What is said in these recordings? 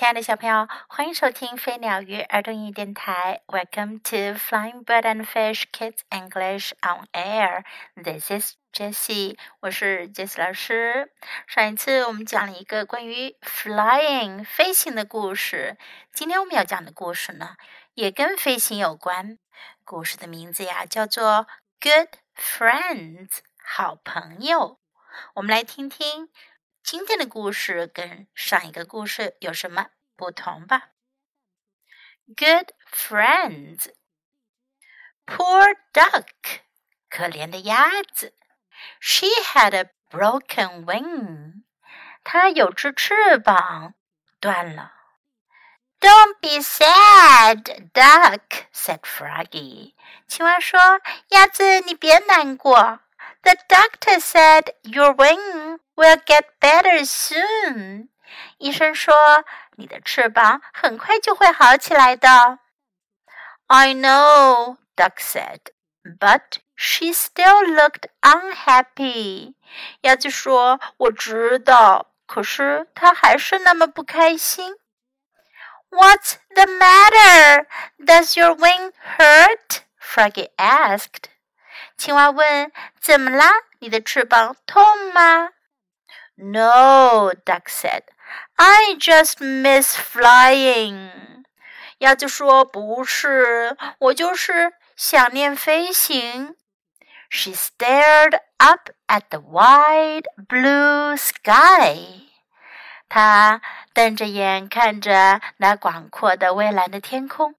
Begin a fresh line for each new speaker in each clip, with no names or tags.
亲爱的小朋友，欢迎收听飞鸟鱼儿童英语电台。Welcome to Flying Bird and Fish Kids English on Air. This is Jessie，我是 Jessie 老师。上一次我们讲了一个关于 flying 飞行的故事，今天我们要讲的故事呢，也跟飞行有关。故事的名字呀，叫做 Good Friends，好朋友。我们来听听。今天的故事跟上一个故事有什么不同吧？Good friends. Poor duck，可怜的鸭子。She had a broken wing，她有只翅膀断了。Don't be sad, duck, said Froggy。青蛙说：“鸭子，你别难过。” The doctor said your wing." better soon. 医生说你的翅膀很快就会好起来的。I know, Duck said, but she still looked unhappy. 鸭子说：“我知道，可是她还是那么不开心。” What's the matter? Does your wing hurt? Froggy asked. 青蛙问：“怎么啦？你的翅膀痛吗？” No, duck said. I just miss flying. 鸭子说：“不是，我就是想念飞行。” She stared up at the wide blue sky. 她瞪着眼看着那广阔的蔚蓝的天空。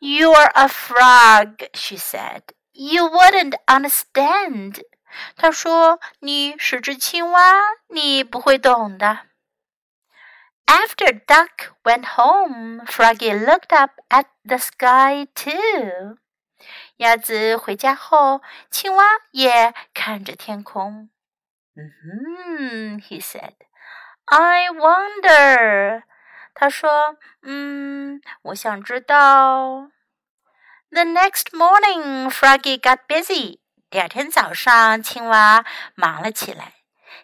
You're a frog, she said. You wouldn't understand. 他说：“你是只青蛙，你不会懂的。” After Duck went home, Froggy looked up at the sky too. 鸭子回家后，青蛙也看着天空。嗯哼，he said. I wonder. 他说：“嗯，我想知道。” The next morning, Froggy got busy. 第二天早上，青蛙忙了起来。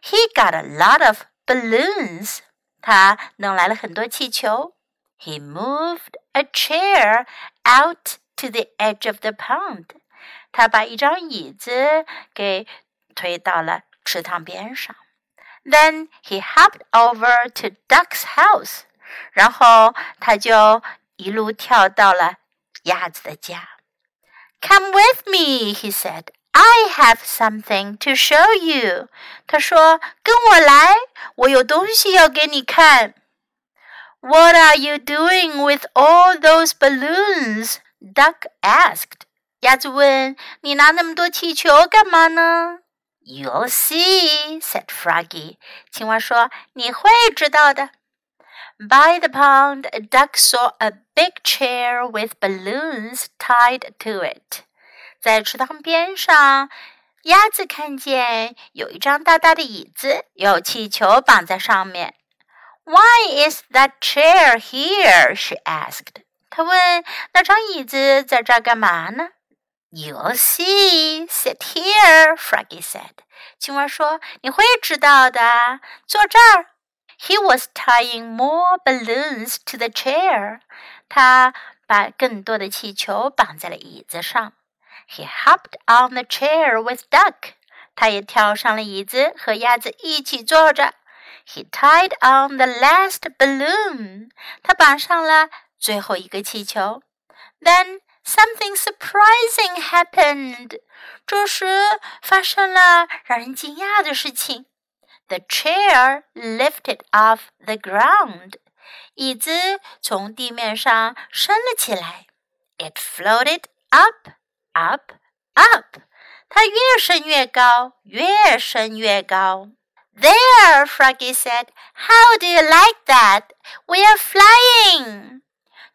He got a lot of balloons. 他弄来了很多气球。He moved a chair out to the edge of the pond. 他把一张椅子给推到了池塘边上。Then he hopped over to Duck's house. 然后他就一路跳到了鸭子的家。Come with me, he said. I have something to show you. 他说：“跟我来，我有东西要给你看。” What are you doing with all those balloons? Duck asked. 鸭子问：“你拿那么多气球干嘛呢？” You'll see, said Froggy. 青蛙说：“你会知道的。” By the pond, Duck saw a big chair with balloons tied to it. 在池塘边上，鸭子看见有一张大大的椅子，有气球绑在上面。Why is that chair here? She asked. 她问：“那张椅子在这儿干嘛呢？”You'll see. Sit here, Froggy said. 青蛙说：“你会知道的。坐这儿。” He was tying more balloons to the chair. 他把更多的气球绑在了椅子上。He hopped on the chair with Duck. 他也跳上了椅子，和鸭子一起坐着。He tied on the last balloon. 他绑上了最后一个气球。Then something surprising happened. 这时发生了让人惊讶的事情。The chair lifted off the ground. 椅子从地面上升了起来。It floated up Up, up，它越升越高，越升越高。There, Froggy said. How do you like that? We are flying.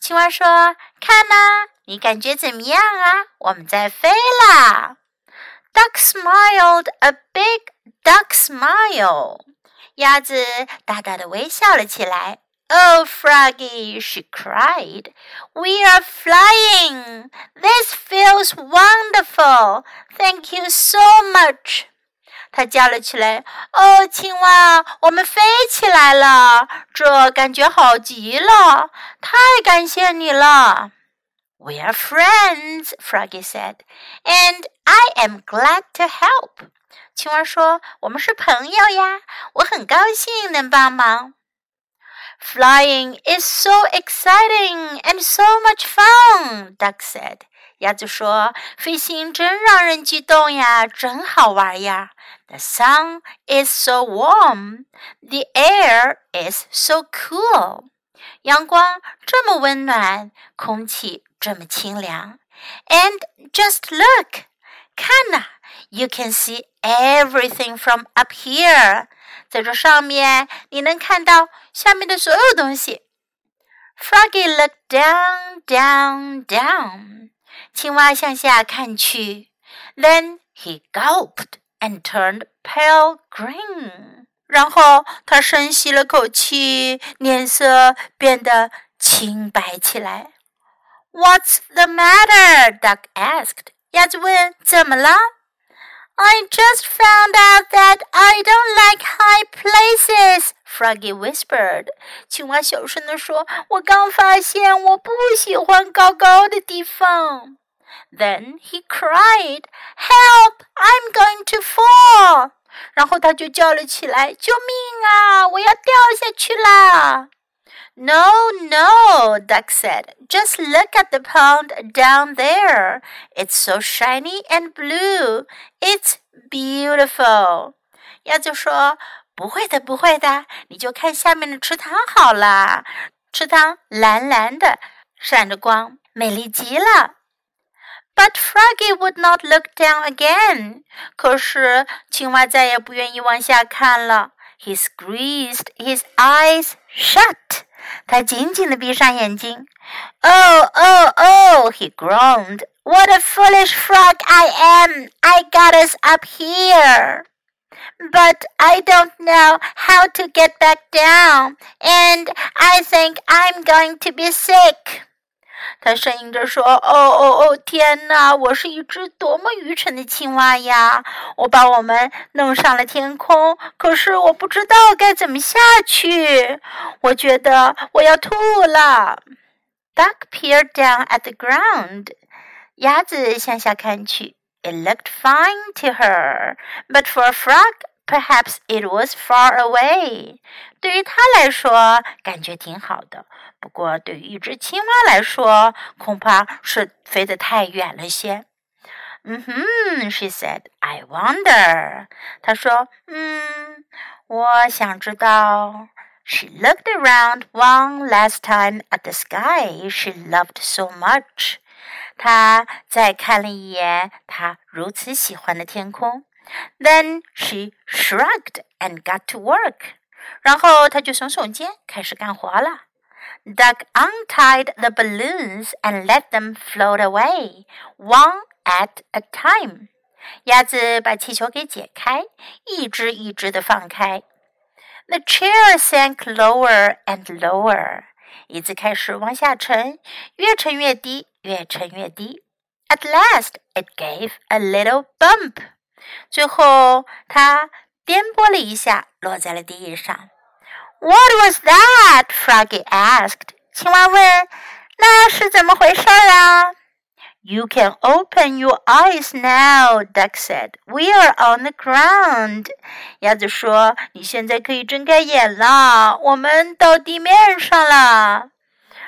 青蛙说：“看呐，你感觉怎么样啊？我们在飞啦。” Duck smiled a big duck smile. 鸭子大大的微笑了起来。Oh, Froggy, she cried. We are flying. This feels wonderful. Thank you so much. 他叫了起来：“哦，青蛙，我们飞起来了！这感觉好极了！太感谢你了！”
We are friends, Froggy said, and I am glad to help.
青蛙说：“我们是朋友呀，我很高兴能帮忙。”
Flying is so exciting and so much fun, Duck said.
鸭子说：“飞行真让人激动呀，真好玩呀。”
The sun is so warm. The air is so cool.
阳光这么温暖，空气这么清凉。
And just look，看呐 ，You can see everything from up here。
在这上面，你能看到下面的所有东西。
Froggy looked down, down, down.
青蛙向下看去，
Then he gulped and turned pale green。
然后他深吸了口气，脸色变得清白起来。
What's the matter? Duck asked.
鸭子问：“怎么了？”
I just found out that I don't like high places. Froggy whispered.
青蛙小声地说：“我刚发现我不喜欢高高的地方。”
Then he cried, Help! I'm going to fall!
然后他就叫了起来：“救命啊！我要掉下去啦！”
No, no, Duck said. Just look at the pond down there. It's so shiny and blue. It's beautiful.
鸭子说：“不会的，不会的，你就看下面的池塘好了。池塘蓝蓝的，闪着光，美丽极了。”
But Froggy would not look down again.
可是青蛙再也不愿意往下看了。
He squeezed his eyes shut.
他紧紧地闭上眼睛。
Oh, oh, oh! He groaned. What a foolish frog I am! I got us up here. But I don't know how to get back down, and I think I'm going to be sick.
他呻吟着说：“哦哦哦，天哪！我是一只多么愚蠢的青蛙呀！我把我们弄上了天空，可是我不知道该怎么下去。我觉得我要吐了。”
Duck peered down at the ground.
鸭子向下看去。
It looked fine to her, but for a frog, perhaps it was far away.
对于它来说，感觉挺好的。不过，对于一只青蛙来说，恐怕是飞得太远了些。
嗯哼，she said. I wonder.
她说：“嗯，我想知道。”
She looked around one last time at the sky she loved so much.
她再看了一眼她如此喜欢的天空。
Then she shrugged and got to work.
然后她就耸耸肩，开始干活了。
Duck untied the balloons and let them float away, one at a time.
鸭子把气球给解开，一只一只的放开。
The chair sank lower and lower.
椅子开始往下沉，越沉越低，越沉越低。
At last, it gave a little bump.
最后，它颠簸了一下，落在了地上。
what was that? Froggy asked.
青蛙问：“那是怎么回事啊？”
You can open your eyes now, Duck said. We are on the ground.
鸭子说：“你现在可以睁开眼了，我们到地面上了。”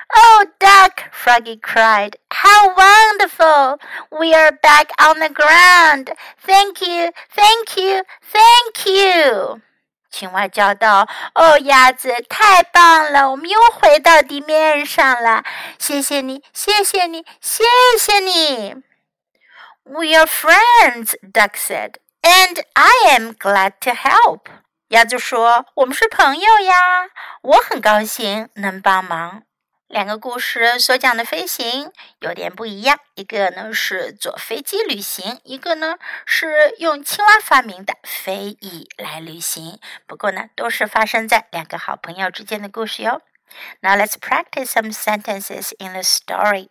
Oh, Duck! Froggy cried. How wonderful! We are back on the ground. Thank you, thank you, thank you.
青蛙叫道：“哦，鸭子，太棒了！我们又回到地面上了。谢谢你，谢谢你，谢谢你。”
We are friends, Duck said, and I am glad to help.
鸭子说：“我们是朋友呀，我很高兴能帮忙。”两个故事所讲的飞行有点不一样，一个呢是坐飞机旅行，一个呢是用青蛙发明的飞翼来旅行。不过呢，都是发生在两个好朋友之间的故事哟。Now let's practice some sentences in the story.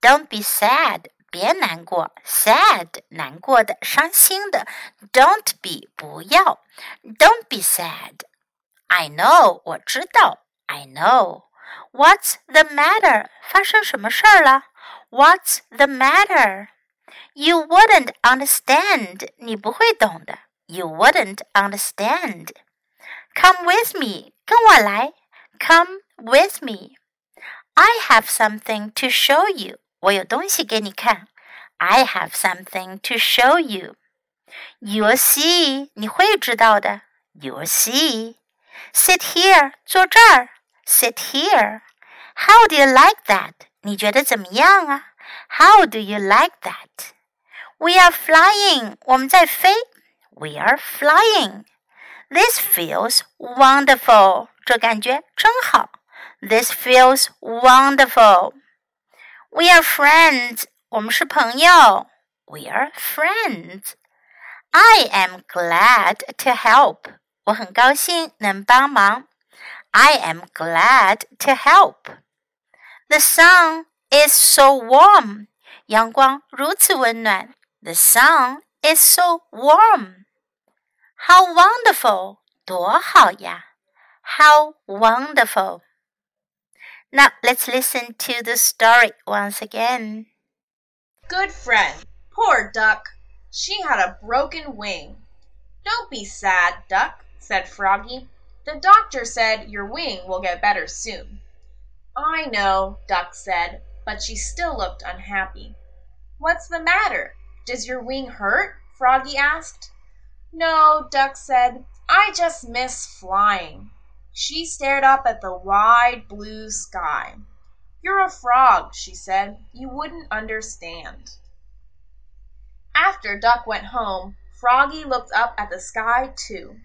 Don't be sad, 别难过，sad 难过的、伤心的，don't be 不要，don't be sad。I know 我知道，I know。 What's the matter？发生什么事儿了？What's the matter？You wouldn't understand. 你不会懂的。You wouldn't understand. Come with me. 跟我来。Come with me. I have something to show you. 我有东西给你看。I have something to show you. You'll see. 你会知道的。You'll see. Sit here. 坐这儿。 Sit here. How do you like that? 你觉得怎么样啊？How do you like that? We are flying. 我们在飞。We are flying. This feels wonderful. 这感觉真好。This feels wonderful. We are friends. 我们是朋友。We are friends. I am glad to help. 我很高兴能帮忙。 I am glad to help. The sun is so warm. 阳光如此温暖。the sun is so warm. How wonderful! 多好呀! How wonderful! Now let's listen to the story once again.
Good friend, poor duck. She had a broken wing. Don't be sad, duck, said Froggy. The doctor said your wing will get better soon. I know, Duck said, but she still looked unhappy. What's the matter? Does your wing hurt? Froggy asked. No, Duck said. I just miss flying. She stared up at the wide blue sky. You're a frog, she said. You wouldn't understand. After Duck went home, Froggy looked up at the sky too.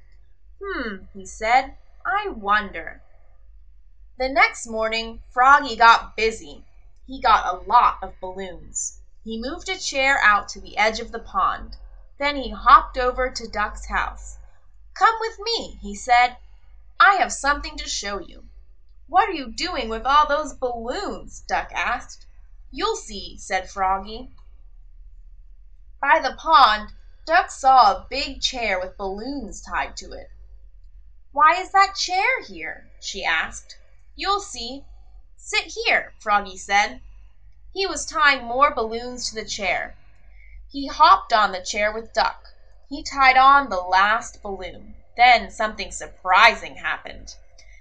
Hmm, he said. I wonder. The next morning, Froggy got busy. He got a lot of balloons. He moved a chair out to the edge of the pond. Then he hopped over to Duck's house. "Come with me," he said. "I have something to show you." "What are you doing with all those balloons?" Duck asked. "You'll see," said Froggy. By the pond Duck saw a big chair with balloons tied to it. "Why is that chair here?" she asked. "You'll see. Sit here," Froggy said. He was tying more balloons to the chair. He hopped on the chair with Duck. He tied on the last balloon. Then something surprising happened.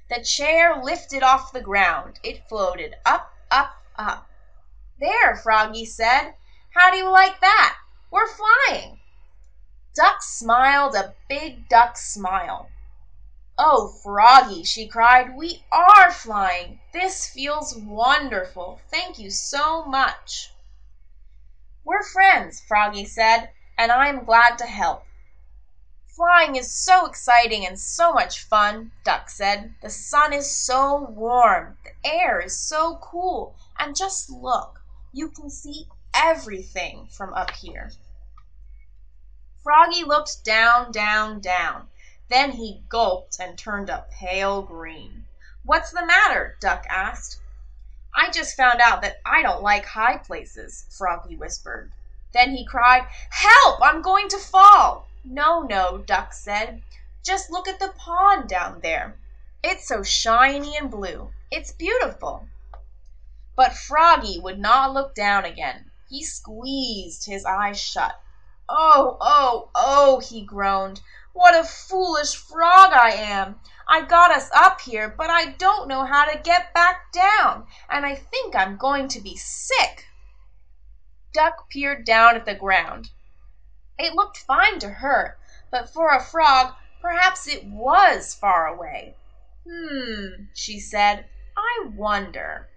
The chair lifted off the ground. It floated up, up, up. There, Froggy said. How do you like that? We're flying. Duck smiled a big duck smile. "Oh, Froggy!" she cried, "we are flying! This feels wonderful. Thank you so much." "We're friends," Froggy said, "and I am glad to help." "Flying is so exciting and so much fun," Duck said. "The sun is so warm, the air is so cool, and just look, you can see everything from up here." Froggy looked down, down, down. Then he gulped and turned a pale green. "What's the matter?" Duck asked. "I just found out that I don't like high places," Froggy whispered. Then he cried, "Help! I'm going to fall!" "No, no," Duck said. "Just look at the pond down there. It's so shiny and blue. It's beautiful." But Froggy would not look down again. He squeezed his eyes shut. "Oh, oh, oh!" he groaned. What a foolish frog I am! I got us up here, but I don't know how to get back down, and I think I'm going to be sick." Duck peered down at the ground. It looked fine to her, but for a frog perhaps it was far away. "Hmm," she said, "I wonder."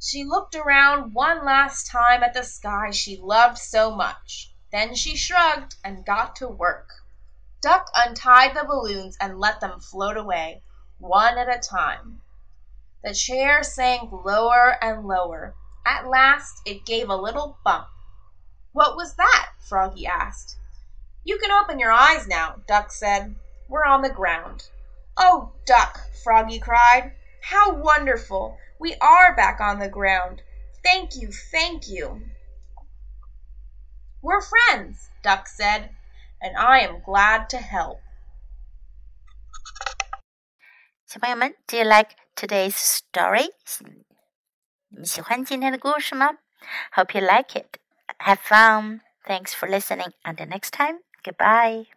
She looked around one last time at the sky she loved so much. Then she shrugged and got to work. Duck untied the balloons and let them float away, one at a time. The chair sank lower and lower. At last it gave a little bump. "What was that?" Froggy asked. "You can open your eyes now," Duck said. "We're on the ground." "Oh, Duck!" Froggy cried. "How wonderful! We are back on the ground. Thank you, thank you!" We're friends, Duck said, and I am glad to help.
小朋友们，Do you like today's story？你们喜欢今天的故事吗？Hope you like it. Have fun. Thanks for listening. Until next time. Goodbye.